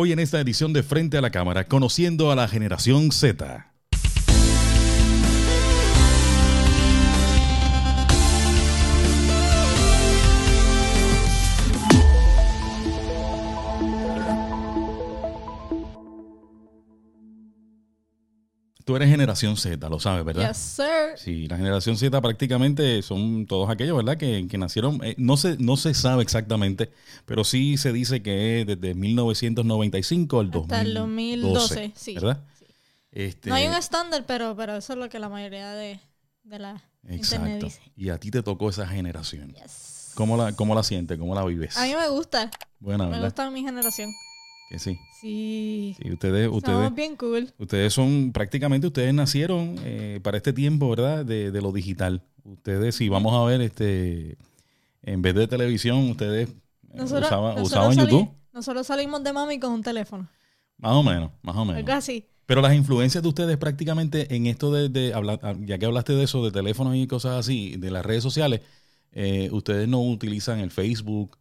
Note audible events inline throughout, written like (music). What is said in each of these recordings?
Hoy en esta edición de Frente a la Cámara, conociendo a la generación Z. Tú eres generación Z, lo sabes, ¿verdad? Yes, sir. Sí, la generación Z prácticamente son todos aquellos, ¿verdad? Que, que nacieron, eh, no, se, no se sabe exactamente, pero sí se dice que es desde 1995 al Hasta el 2012, 2012, sí. ¿verdad? Este, No hay un estándar, pero, pero eso es lo que la mayoría de, de la internet Exacto. dice. Y a ti te tocó esa generación. Yes. ¿Cómo la, cómo la sientes? ¿Cómo la vives? A mí me gusta. Buena, Me ¿verdad? gusta mi generación. Que sí. Sí. Sí, ustedes, ustedes, Somos bien cool. ustedes son, prácticamente ustedes nacieron eh, para este tiempo, ¿verdad? De, de lo digital. Ustedes, si vamos a ver, este, en vez de televisión, ustedes eh, Nosotros, usaban, nosotros usaban sali- YouTube. Nosotros salimos de mami con un teléfono. Más o menos, más o menos. Algo así. Pero las influencias de ustedes prácticamente en esto de, de hablar, ah, ya que hablaste de eso, de teléfonos y cosas así, de las redes sociales, eh, ustedes no utilizan el Facebook.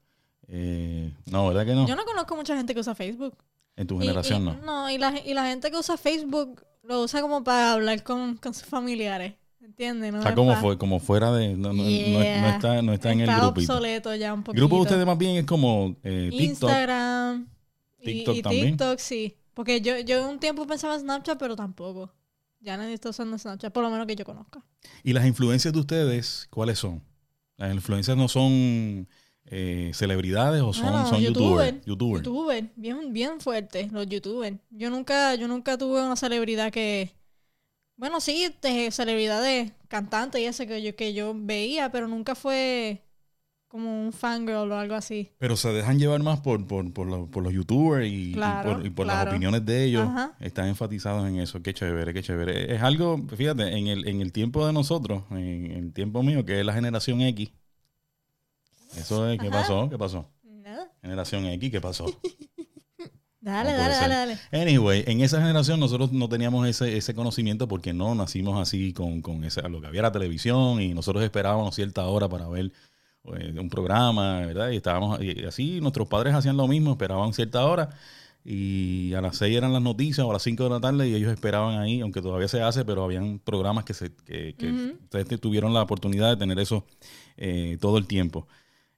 Eh, no, ¿verdad que no? Yo no conozco mucha gente que usa Facebook. en tu generación y- no. No, y la, y la gente que usa Facebook lo usa como para hablar con, con sus familiares. ¿Entiendes? No O sea, es como, fue, como fuera de... No, no- no- no Yeah. está, no está en el Está grupito. obsoleto ya un El poquito. grupo de ustedes más bien es como eh, TikTok. Instagram. y- TikTok y, también. TikTok, sí. Porque yo, yo un tiempo pensaba en Snapchat, pero tampoco. Ya nadie está usando Snapchat, por lo menos que yo conozca. ¿Y las influencias de ustedes cuáles son? Las influencias no son eh, celebridades o son, son youtubers. youtuber, YouTubers. YouTuber, bien, bien fuerte, los youtubers. Yo nunca, yo nunca tuve una celebridad que. Bueno, sí, de celebridades, cantantes y ese que yo, que yo veía, pero nunca fue como un fangirl o algo así. Pero se dejan llevar más por, por, por, los, por los youtubers y, por, y por las opiniones de ellos. Ajá. Están enfatizados en eso. Qué chévere, qué chévere. Es algo, fíjate, en el, en el tiempo de nosotros, en el tiempo mío, que es la generación X. Eso es, ¿qué Ajá. pasó? ¿Qué pasó? Nada. Generación X, ¿qué pasó? Dale, (laughs) No dale, dale, dale. Anyway, en esa generación nosotros no teníamos ese, ese conocimiento porque no nacimos así con, con ese, lo que había la televisión y nosotros esperábamos cierta hora para ver eh, un programa, ¿verdad? Y estábamos y así, nuestros padres hacían lo mismo, esperaban cierta hora y a las 6 eran las noticias o a las 5 de la tarde y ellos esperaban ahí, aunque todavía se hace, pero habían programas que, se, que, que ustedes tuvieron la oportunidad de tener eso eh, todo el tiempo.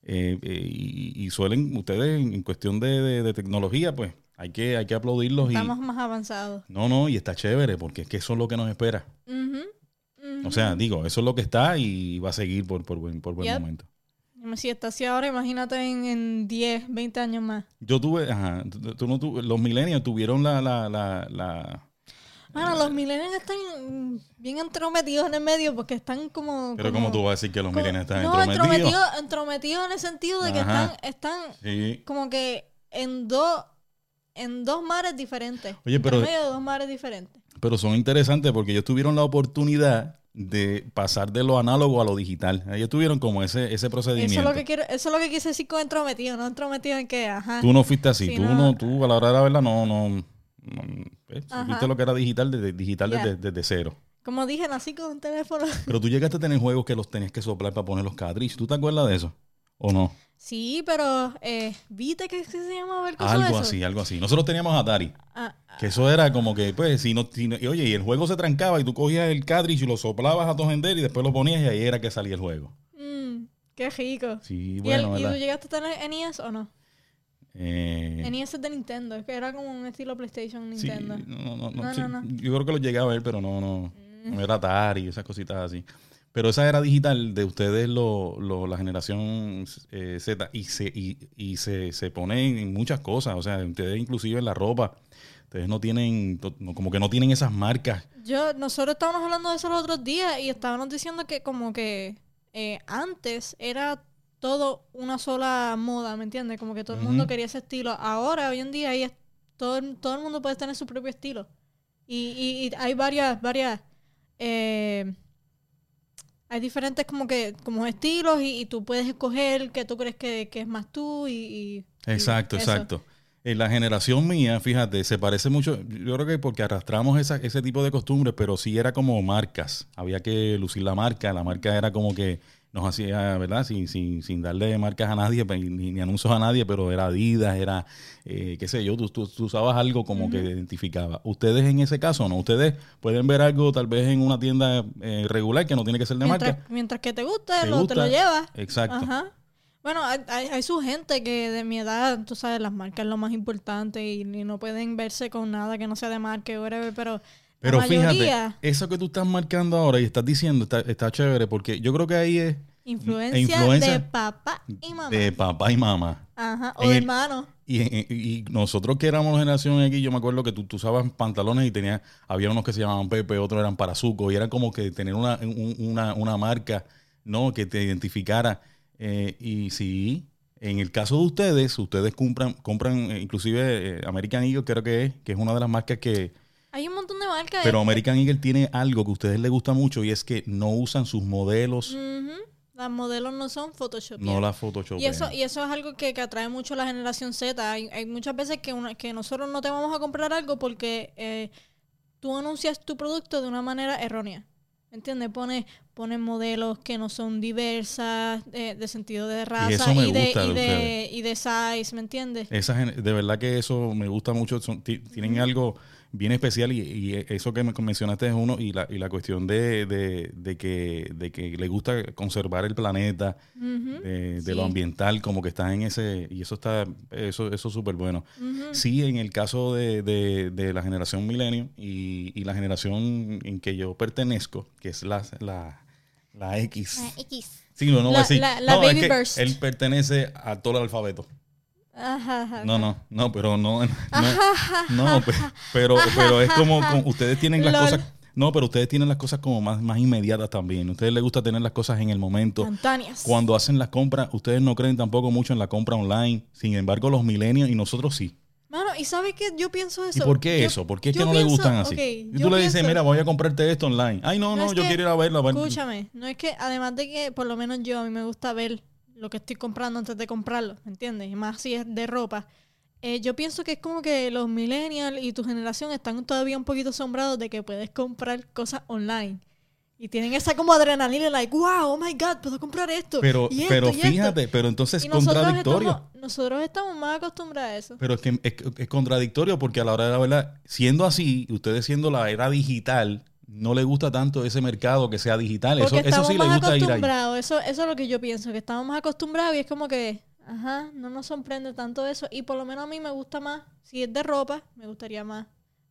Eh, eh, y, y suelen, ustedes en cuestión de, de- de tecnología, pues hay que, hay que aplaudirlos. y Estamos más avanzados. No, no, y está chévere, porque es que eso es lo que nos espera. O sea, digo, eso es lo que está y va a seguir por, por buen, por buen Yep. momento. Si está así ahora, imagínate en, en 10, 20 años más. Yo tuve, ajá, tú, tú no tu- los millennials tuvieron la, la, la, la- Bueno, los millennials están bien entrometidos en el medio porque están como... pero como, como tú vas a decir que los como- millennials están no, entrometidos. entrometidos, entrometidos en el sentido de que Ajá. están, están Sí. como que en dos en dos mares diferentes. Oye, pero- En medio de dos mares diferentes. Pero son interesantes porque ellos tuvieron la oportunidad de pasar de lo análogo a lo digital. Ellos tuvieron como ese, ese Eso es procedimiento. lo que quiero, eso es lo que quise decir con entrometido, no entrometido en que, ajá. Tú no fuiste así, Sí, tú no. no, tú a la hora de la verdad no, no, no, Ajá. supiste lo que era digital desde, digital desde, desde cero. Como dije, nací con un teléfono. (laughs) Pero tú llegaste a tener juegos que los tenías que soplar para poner los cartridges. ¿Tú te acuerdas de eso? ¿O no? Sí, pero eh, ¿viste que se llamaba el de Algo eso? así, algo así. Nosotros teníamos Atari. Ah, Que eso era como que, pues, si no, si no- y oye, y el juego se trancaba y tú cogías el cartridge y lo soplabas a tu y después lo ponías y ahí era que salía el juego. mm, qué rico. Sí, ¿Y, el- bueno, ¿Y tú llegaste a tener NES o no? Eh, NES es de Nintendo, es que era como un estilo PlayStation sí, Nintendo. no, no, no, No, sí, no, no. Yo creo que lo llegué a ver, pero no, no. Mm. No era Atari esas cositas así. Pero esa era digital de ustedes, lo, lo- la generación eh, Z, y, se, y, y se, se pone en muchas cosas. O sea, ustedes inclusive en la ropa, ustedes no tienen, como que no tienen esas marcas. Yo, nosotros estábamos hablando de eso los otros días y estábamos diciendo que como que eh, antes era todo una sola moda, ¿me entiendes? Como que todo el mundo quería ese estilo. Ahora, hoy en día, ahí es- todo, el- todo el mundo puede tener su propio estilo. Y, y- y hay varias, varias, eh, hay diferentes como que, como estilos y, y tú puedes escoger que tú crees que, que es más tú y... Exacto, exacto. En la generación mía, fíjate, se parece mucho, yo creo que porque arrastramos esa- ese tipo de costumbres, pero sí era como marcas. Había que lucir la marca, la marca era como que nos hacía, ¿verdad? Sin, sin, sin darle marcas a nadie, ni, ni anuncios a nadie, pero era Adidas, era, eh, qué sé yo, tú, tú- tú usabas algo como que identificaba. Ustedes en ese caso, ¿no? Ustedes pueden ver algo tal vez en una tienda eh, regular que no tiene que ser de Mientras, marca. mientras que te guste, Te lo, te gusta. lo llevas. Exacto. Ajá. Bueno, hay, hay, su gente que de mi edad, tú sabes, las marcas es lo más importante y, y no pueden verse con nada que no sea de marca, whatever, pero, Pero fíjate, eso que tú estás marcando ahora y estás diciendo está, está chévere porque yo creo que ahí es influencia, influencia de papá y mamá. de papá y mamá. Ajá, o en de el- hermano. Y, y- y nosotros que éramos la generación X, yo me acuerdo que tú, tú usabas pantalones y tenías, había unos que se llamaban Pepe, otros eran para Zuco, y era como que tener una, un- una, una marca, ¿no? Que te identificara. Eh, y sí, en el caso de ustedes, ustedes compran, compran eh, inclusive eh, American Eagle, creo que es, que es una de las marcas que... Hay un montón Pero American Eagle tiene algo que a ustedes les gusta mucho y es que no usan sus modelos. Las modelos no son Photoshop. no las Photoshop. Y eso, y eso es algo que, que atrae mucho a la generación Z. Hay, hay muchas veces que, una- que nosotros no te vamos a comprar algo porque eh, tú anuncias tu producto de una manera errónea. ¿Me entiendes? Pones pones modelos que no son diversas, de, de sentido de raza de, y, de, y de size, ¿me entiendes? Esa, de verdad que eso me gusta mucho. son- tienen algo bien especial y, y eso que me mencionaste es uno y la, y la cuestión de, de, de que, de que le gusta conservar el planeta, Ujú, de, de Sí. lo ambiental, como que están en ese y eso está eso eso es súper bueno. ujú. Sí, en el caso de, de, de la generación milenio y, y la generación en que yo pertenezco, que es la, la, la X. Ah, X. Sí, no, no voy a La- decir. la- la no, es Baby que Burst. él pertenece a todo el alfabeto. Ajá, ajá, No, no, no, pero no, (laughs) no, (laughs) no, pe- pero, pero es como, como ustedes tienen las Lol. cosas, no, pero ustedes tienen las cosas como más, más inmediatas también. A ustedes les gusta tener las cosas en el momento. Cuando hacen las compras, ustedes no creen tampoco mucho en la compra online. Sin embargo, los milenios y nosotros sí. Mano, ¿y sabes qué? Yo pienso ¿Y eso. por qué Yo- eso? ¿Por qué es que no le gustan así? y tú le dices, mira, voy a comprarte esto online. Ay, no, No yo que- quiero ir a verlo. a ver. Escúchame, no es que, además de que por lo menos yo, a mí me gusta ver lo que estoy comprando antes de comprarlo, ¿me entiendes? Y más si es de ropa. Eh, yo pienso que es como que los millennials y tu generación están todavía un poquito asombrados de que puedes comprar cosas online. Y tienen esa como adrenalina, like, wow, oh my god, puedo comprar esto. Pero, y esto, pero y esto". fíjate, pero entonces es contradictorio. estamos, nosotros estamos más acostumbrados a eso. Pero es que es, es contradictorio porque a la hora de la verdad, siendo así, ustedes siendo la era digital, no le gusta tanto ese mercado que sea digital. Eso, Porque eso sí le gusta ir ahí. eso, eso es lo que yo pienso, que estamos más acostumbrados y es como que, ajá, no nos sorprende tanto eso. Y por lo menos a mí me gusta más, si es de ropa, me gustaría más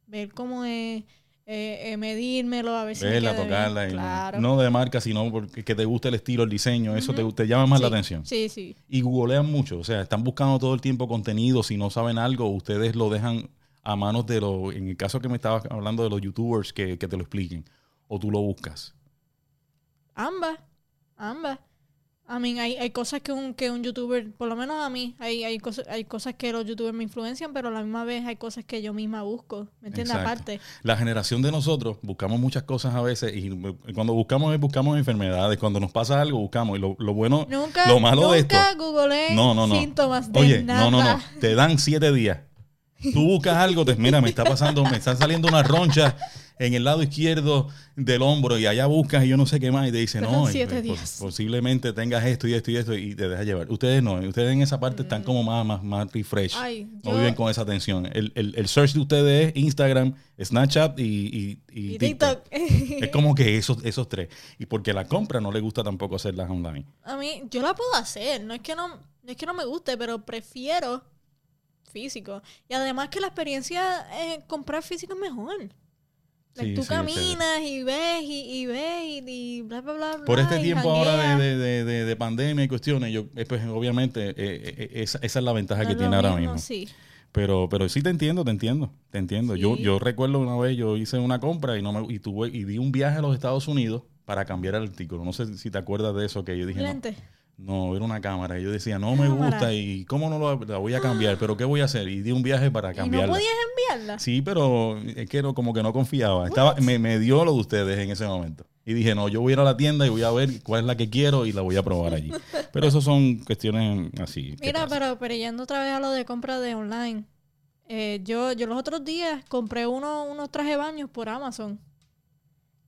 ver cómo es, eh, eh, medírmelo, a ver si Verla, bien. tocarla. y no- Claro. no, de marca, sino porque que te guste el estilo, el diseño. Eso te, te llama más la atención. Sí, sí. Y googlean mucho. O sea, están buscando todo el tiempo contenido. Si no saben algo, ustedes lo dejan a manos de los... En el caso que me estabas hablando de los youtubers que, que te lo expliquen. O tú lo buscas. Ambas, ambas. I mean, hay, hay cosas que un, que un youtuber, por lo menos a mí, hay, hay, cosas, hay cosas que los youtubers me influencian, pero a la misma vez hay cosas que yo misma busco, ¿me entiendes? Exacto. Aparte. La generación de nosotros buscamos muchas cosas a veces y cuando buscamos es buscamos enfermedades. Cuando nos pasa algo buscamos. Y lo, lo bueno, Nunca, lo malo de esto. nunca googleé No, no, no. síntomas de Oye, nada. no, no, no. Te dan siete días. Tú buscas algo, te, mira, me está pasando, me están saliendo unas ronchas en el lado izquierdo del hombro y allá buscas y yo no sé qué más y te dice, no, y, pues, días. posiblemente tengas esto y esto y esto y te deja llevar. Ustedes no, ustedes en esa parte están como más, más, más refresh. Ay, no yo- viven con esa tensión. El, el, el search de ustedes es Instagram, Snapchat y, y, y Y TikTok. TikTok. (laughs) Es como que esos, esos tres. Y porque la compra no le gusta tampoco hacerlas online. A mí, yo la puedo hacer. No es que no, no es que no me guste, pero prefiero físico. Y además que la experiencia eh, comprar físico es mejor. Sí, tú sí, caminas y ves y, y ves y, y bla, bla, bla. Por este tiempo ahora de, de, de, de pandemia y cuestiones, yo, eh, pues obviamente eh, eh, esa, esa es la ventaja No que tiene ahora mismo. Sí. Pero, pero sí te entiendo, te entiendo, te entiendo. Yo, yo recuerdo una vez, yo hice una compra y no me, y tuve, y di un viaje a los Estados Unidos para cambiar el artículo. No sé si te acuerdas de eso que yo dije, Lente. no, era una cámara. Y yo decía, no me Cámara. gusta y cómo no lo, la voy a cambiar, pero qué voy a hacer. Y di un viaje para ¿Y no cambiarla. podías enviarla? Sí, pero es que no, como que no confiaba. Estaba, me, me dio lo de ustedes en ese momento. Y dije, no, yo voy a ir a la tienda y voy a ver cuál es la que quiero y la voy a probar allí. (laughs) Pero eso son cuestiones así. Mira, pero, pero yendo otra vez a lo de compra de online. eh, yo, yo los otros días compré uno, unos trajes de baños por Amazon.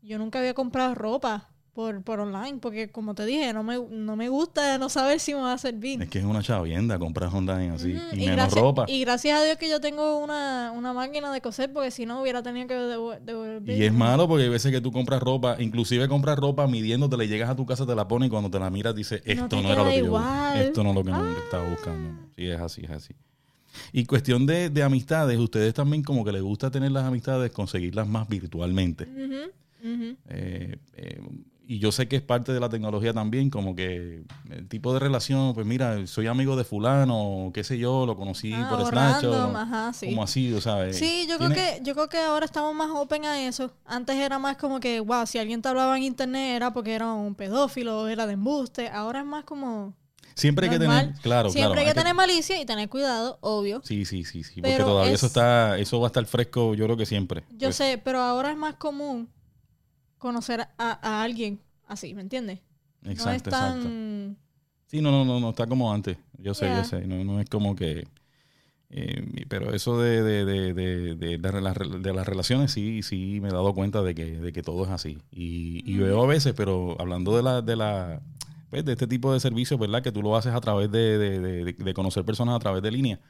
Yo nunca había comprado ropa por, por online, porque como te dije, no me, no me gusta no saber si me va a servir. Es que es una chavienda comprar online así. Y menos gracias, ropa. y gracias a Dios que yo tengo una, una máquina de coser, porque si no hubiera tenido que devo- devolver. Y es malo porque hay veces que tú compras ropa, inclusive compras ropa midiéndote, le llegas a tu casa, te la pones y cuando te la miras dices, esto no, era lo que yo igual. Esto no es lo que no estaba buscando. Sí, es así, es así. Y cuestión de, de amistades, ustedes también como que les gusta tener las amistades, conseguirlas más virtualmente. Ujú. Eh, eh, y yo sé que es parte de la tecnología también, como que el tipo de relación, pues mira, soy amigo de fulano, qué sé yo, lo conocí Ah, por Snapchat. o- sí. Como así, o sea. eh, Sí, yo creo que yo creo que ahora estamos más open a eso. Antes era más como que, wow, si alguien te hablaba en internet era porque era un pedófilo, era de embuste. Ahora es más como Siempre hay que tener, claro, Siempre claro. hay que tener malicia y tener cuidado, obvio. Sí, sí, sí, sí, porque todavía eso es- está, eso va a estar fresco, yo creo que siempre. Yo Pues, sé, pero ahora es más común conocer a, a alguien así, ¿me entiendes? Exacto, no es tan... exacto. Sí, no, no, no, no está como antes. Yo sé, Yeah. yo sé. No, no es como que. eh, pero eso de, de, de, de, las re- de las relaciones, sí, sí me he dado cuenta de que, de que todo es así. Y, y veo a veces, pero hablando de la, de la, pues, de este tipo de servicios, ¿verdad? Que tú lo haces a través de, de, de- de conocer personas a través de línea.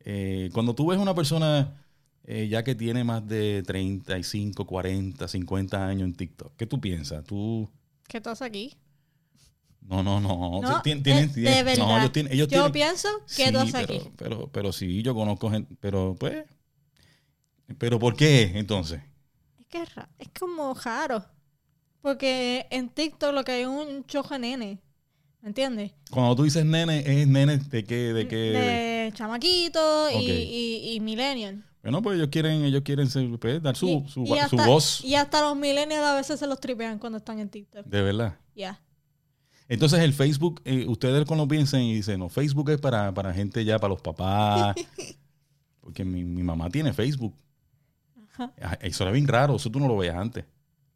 Eh, cuando tú ves una persona eh, ya que tiene más de 35, 40, 50 años en TikTok, ¿qué tú piensas? Tú. ¿Qué estás aquí? No, no, no. No, Tien- tienen- de tienen- verdad. No, ellos tienen, ellos Yo tienen- pienso que Sí, tú haces pero, aquí. Pero, pero sí, yo conozco gente. Pero pues. ¿Pero por qué entonces? Es que es, ra- es como raro. Porque en TikTok lo que hay es un chojo de nene. ¿Me entiendes? Cuando tú dices nene, ¿es nene de qué? De qué De chamaquito Ok. y, y, y millennial. Bueno, pues ellos quieren, ellos quieren ser- pues, dar su, Y- su, y su hasta- voz. Y hasta los millennials a veces se los tripean cuando están en TikTok. De verdad. Ya. Entonces el Facebook, eh, ustedes cuando piensen y dicen, no, Facebook es para, para gente ya, para los papás. (laughs) Porque mi, mi mamá tiene Facebook. Ajá. Ah, Eso era bien raro, eso tú no lo veías antes.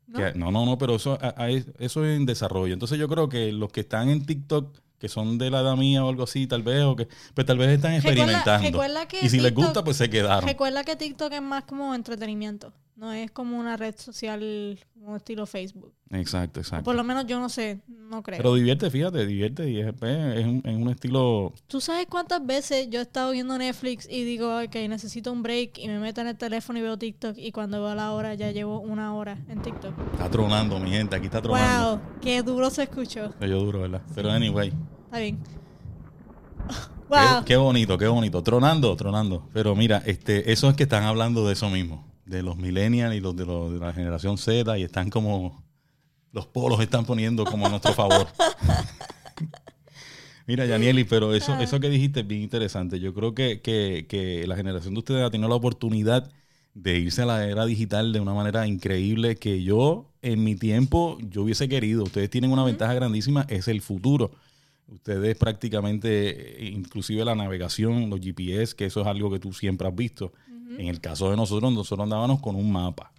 ¿No? Que- No, no, no, pero eso, a- a- eso es en desarrollo. Entonces yo creo que los que están en TikTok, que son de la edad mía o algo así, tal vez, o que, pues tal vez están Recuerda- experimentando. recuerda que y si les TikTok- gusta, pues se quedaron. Recuerda que TikTok es más como entretenimiento. No es como una red social como estilo Facebook. Exacto, O exacto. por lo menos yo no sé, no creo. Pero divierte, fíjate, divierte y es, pues, es un, es un estilo... ¿Tú sabes cuántas veces yo he estado viendo Netflix y digo, ok, necesito un break y me meto en el teléfono y veo TikTok y cuando veo la hora ya llevo una hora en TikTok? Está tronando, mi gente, aquí está tronando. Wow, qué duro se escuchó. Yo duro, ¿verdad? Pero anyway, Está bien. qué, Wow. qué bonito, qué bonito. Tronando, tronando. Pero mira, este, eso es que están hablando de eso mismo. De los millennials y los de, los de la generación Z y están como... Los polos están poniendo como a nuestro favor. (laughs) Mira, Yanieli, pero eso, eso que dijiste es bien interesante. Yo creo que, que, que la generación de ustedes ha tenido la oportunidad de irse a la era digital de una manera increíble que yo en mi tiempo yo hubiese querido. Ustedes tienen una ventaja grandísima, es el futuro. Ustedes prácticamente, eh, inclusive la navegación, los GPS, que eso es algo que tú siempre has visto. En el caso de nosotros, nosotros andábamos con un mapa.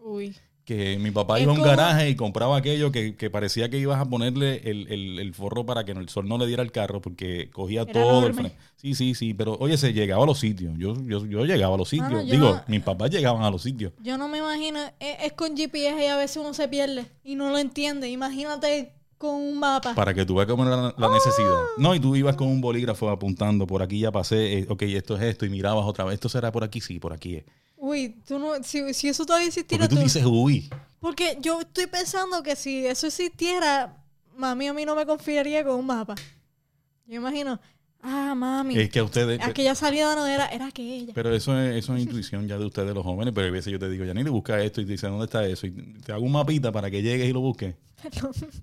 Uy. Que mi papá Es iba a un como- garaje y compraba aquello que, que parecía que ibas a ponerle el, el- el forro para que el sol no le diera el carro porque cogía Era todo el enorme. frente. Sí, sí, sí, pero oye, se llegaba a los sitios. Yo, yo, yo llegaba a los sitios. Digo, no- mis papás llegaban a los sitios. Yo no me imagino, es, es con GPS y a veces uno se pierde y no lo entiende. Imagínate con un mapa. Para que tú veas cómo era la, la necesidad. No, y tú ibas con un bolígrafo apuntando, por aquí ya pasé, eh, ok, esto es esto, y mirabas otra vez, esto será por aquí, sí, por aquí es. Uy, tú no, si, si eso todavía existiera, tú tú- dices, uy, Porque yo estoy pensando que si eso existiera, mami a mí no me confiaría con un mapa. Yo imagino, ah, mami, es que a ustedes... aquella salida no era, era aquella. Pero eso es, eso es intuición ya de ustedes los jóvenes, pero a veces yo te digo, Yanili, busca esto y te dice, ¿dónde está eso? Y te hago un mapita para que llegues y lo busques.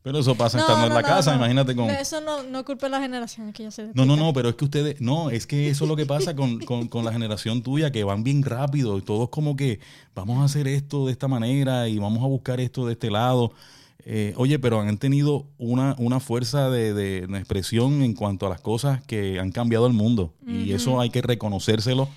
Pero eso pasa estando en la casa, imagínate con... Eso no, no culpa de la generación, que ya se No, no, no, pero es que ustedes, no, es que eso es lo que pasa con, (laughs) con- con la generación tuya, que van bien rápido, y todos como que vamos a hacer esto de esta manera y vamos a buscar esto de este lado. Eh, oye, pero han tenido una, una fuerza de, de- de expresión en cuanto a las cosas que han cambiado el mundo, y eso hay que reconocérselo.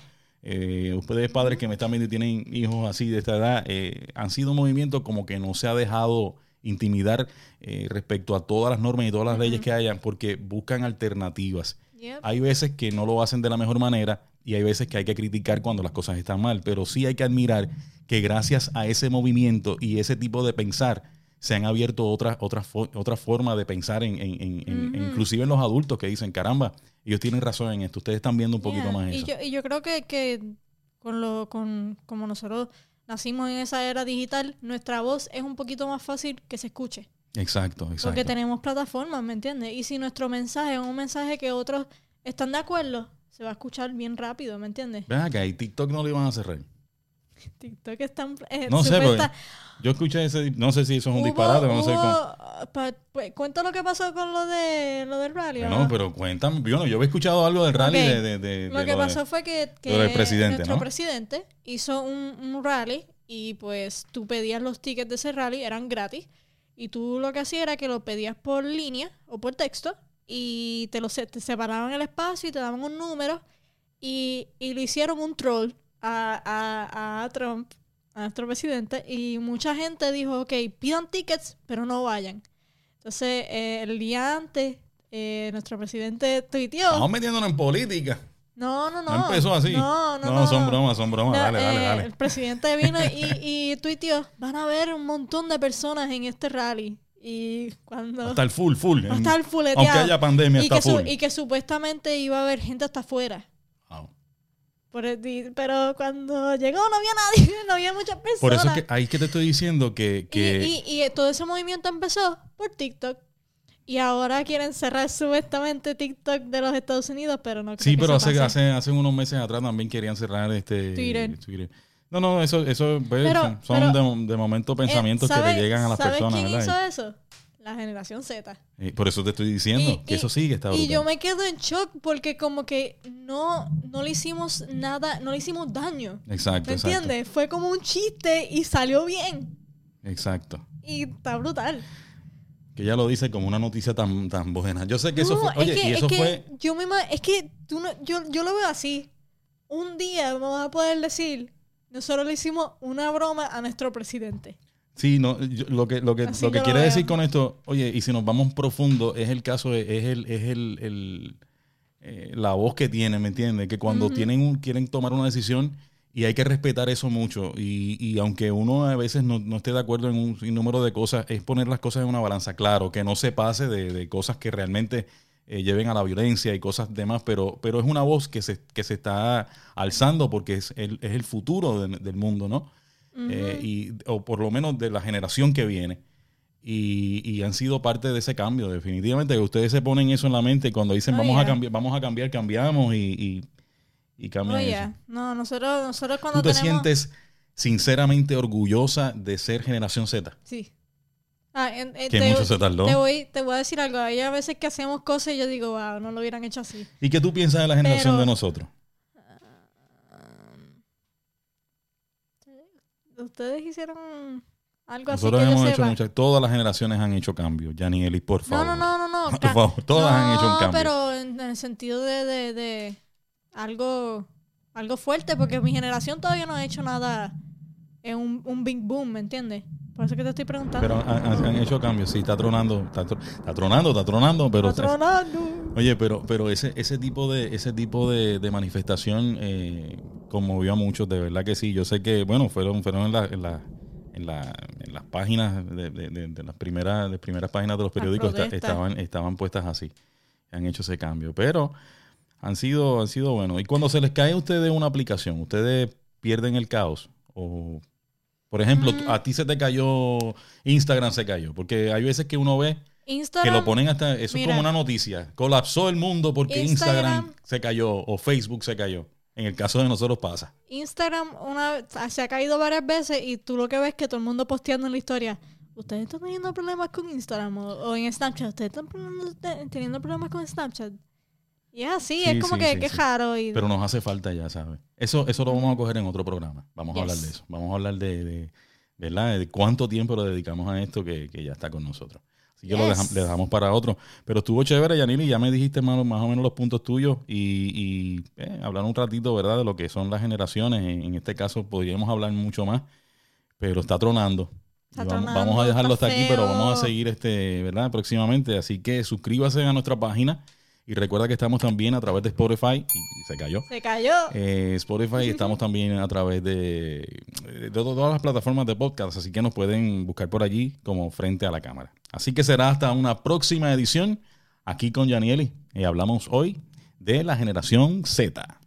Eh, ustedes padres que me están viendo y tienen hijos así de esta edad, eh, han sido un movimiento como que no se ha dejado intimidar eh, respecto a todas las normas y todas las leyes que hayan, porque buscan alternativas. Yep. Hay veces que no lo hacen de la mejor manera y hay veces que hay que criticar cuando las cosas están mal, pero sí hay que admirar que gracias a ese movimiento y ese tipo de pensar se han abierto otras otras otra forma de pensar en, en- en- en- Ujú. inclusive en los adultos que dicen, caramba, ellos tienen razón en esto, ustedes están viendo un poquito Yeah, más y eso. yo, y yo creo que, que con lo, con, como nosotros nacimos en esa era digital, nuestra voz es un poquito más fácil que se escuche. Exacto, exacto. Porque tenemos plataformas, ¿me entiendes? Y si nuestro mensaje es un mensaje que otros están de acuerdo, se va a escuchar bien rápido, ¿me entiendes? Ven acá, y TikTok no lo iban a cerrar. TikTok está en- eh, No sé, Yo escuché ese, no sé si eso es un hubo- disparate, no sé cómo. pa- pues, cuenta lo que pasó con lo de lo del rally. No, ¿o pero cuéntame, yo no, yo había escuchado algo del rally de, de, de- Lo que lo de- pasó fue que, que lo del presidente, nuestro ¿no? presidente hizo un, un rally y pues tú pedías los tickets de ese rally, eran gratis. Y tú lo que hacías era que lo pedías por línea o por texto y te, lo, te separaban el espacio y te daban un número y, y le hicieron un troll a, a, a Trump, a nuestro presidente, y mucha gente dijo, ok, pidan tickets, pero no vayan. Entonces, eh, el día antes, eh, nuestro presidente tuiteó... Estamos metiéndonos en política. No, no, no. No empezó así. No, no, no. son bromas, son bromas. No, dale, dale, eh, dale. El presidente vino y, y tuiteó, van a haber un montón de personas en este rally. Y cuando... Hasta el full, full. va a estar fuleteado. Aunque haya pandemia, y, que full. y que supuestamente iba a haber gente hasta afuera. Por el pero cuando llegó no había nadie, (laughs) no había muchas personas. Por eso es que ahí que te estoy diciendo que, que Y, y- y todo ese movimiento empezó por TikTok. Y ahora quieren cerrar supuestamente TikTok de los Estados Unidos, pero no creo sí, que pero hace, hace, hace unos meses atrás también querían cerrar este Twitter. No, no, eso, eso pues, Pero- son pero- de, de momento pensamientos Eh, que ¿sabe- le llegan a las ¿sabes personas, quién ¿verdad? hizo eso? La generación Z. Y por eso te estoy diciendo Y- que y- eso sigue está Y yo me quedo en shock porque como que no, no le hicimos nada, no le hicimos daño. Exacto, ¿Me entiendes? Fue como un chiste y salió bien. Exacto. Y está brutal. Que ella lo dice como una noticia tan, tan buena. Yo sé que eso fue. Oye, es que, y es eso que fue. yo me es que tú no, yo, yo lo veo así. Un día vamos a poder decir, nosotros le hicimos una broma a nuestro presidente. Sí, no, yo- lo que, lo que, Así lo que lo quiere decir con esto, oye, y si nos vamos profundo, es el caso, de- es el, es el, el, eh, la voz que tienen, ¿me entiendes? Que cuando tienen un- quieren tomar una decisión y hay que respetar eso mucho. Y, y aunque uno a veces no, no esté de acuerdo en un sinnúmero de cosas, es poner las cosas en una balanza, claro, que no se pase de, de cosas que realmente eh, lleven a la violencia y cosas demás, pero, pero es una voz que se, que se está alzando porque es el, es el futuro de- del mundo, ¿no? Eh, y, o por lo menos de la generación que viene. Y, y han sido parte de ese cambio, definitivamente. Que ustedes se ponen eso en la mente cuando dicen Oh, vamos a cambiar, vamos a cambiar, cambiamos y, y, y cambian eso. no, nosotros, nosotros ¿Tú cuando te tenemos... sientes sinceramente orgullosa de ser generación Z? Sí. Ah, en- eh, Que te, mucho se tardó. te voy, te voy a decir algo. Hay a veces que hacemos cosas y yo digo, wow, no lo hubieran hecho así. ¿Y qué tú piensas de la generación Pero- de nosotros? Ustedes hicieron algo así Nosotros que yo hemos hecho sepa. muchas, todas las generaciones han hecho cambios. Yanieli, por No, favor. no, no, no, no. (laughs) Por favor, todas han hecho un No, cambio. pero en, en el sentido de, de, de algo, algo fuerte, porque mi generación todavía no ha hecho nada en un, un big boom, ¿me entiendes? Por eso que te estoy preguntando. Pero han, hecho cambios, sí, está tronando, está, tro- está tronando, está tronando, pero Está tronando. Oye, pero, pero ese, ese tipo de, ese tipo de, de manifestación eh, conmovió a muchos, de verdad que sí. Yo sé que, bueno, fueron, fueron en, la, en, la, en, la- en las páginas de, de- de- de las primeras, de primeras páginas de los periódicos estaban, estaban puestas así. Han hecho ese cambio. Pero han sido, han sido buenos. Y cuando se les cae a ustedes una aplicación, ¿ustedes pierden el caos? O, por ejemplo, Mm. a ti se te cayó, Instagram se cayó. Porque hay veces que uno ve que lo ponen hasta, eso es como una noticia. Colapsó el mundo porque Instagram, Instagram- se cayó o Facebook se cayó. En el caso de nosotros pasa. Instagram una, se ha caído varias veces y tú lo que ves es que todo el mundo posteando en la historia. Ustedes están teniendo problemas con Instagram o, o en Snapchat. Ustedes están teniendo problemas con Snapchat. Y es así, Sí, es como sí, que, sí, que sí. raro. Y, Pero nos hace falta ya, ¿sabes? Eso, eso lo vamos a coger en otro programa. Vamos a hablar de eso. Vamos a hablar de, de, ¿verdad? de cuánto tiempo le dedicamos a esto que, que ya está con nosotros. Así que lo le dejamos para otro. Pero estuvo chévere, Yanili. Ya me dijiste más, más o menos los puntos tuyos y, y eh, hablar un ratito, ¿verdad? De lo que son las generaciones. En, en este caso podríamos hablar mucho más, pero está tronando. Vamos, tronando, vamos a dejarlo hasta aquí, pero vamos a seguir este, ¿verdad? Próximamente. Así que suscríbase a nuestra página y recuerda que estamos también a través de Spotify y se cayó. se cayó. Eh, Spotify (laughs) estamos también a través de de todas las plataformas de podcast, así que nos pueden buscar por allí como frente a la cámara. Así que será hasta una próxima edición aquí con Yanieli y hablamos hoy de la generación Z.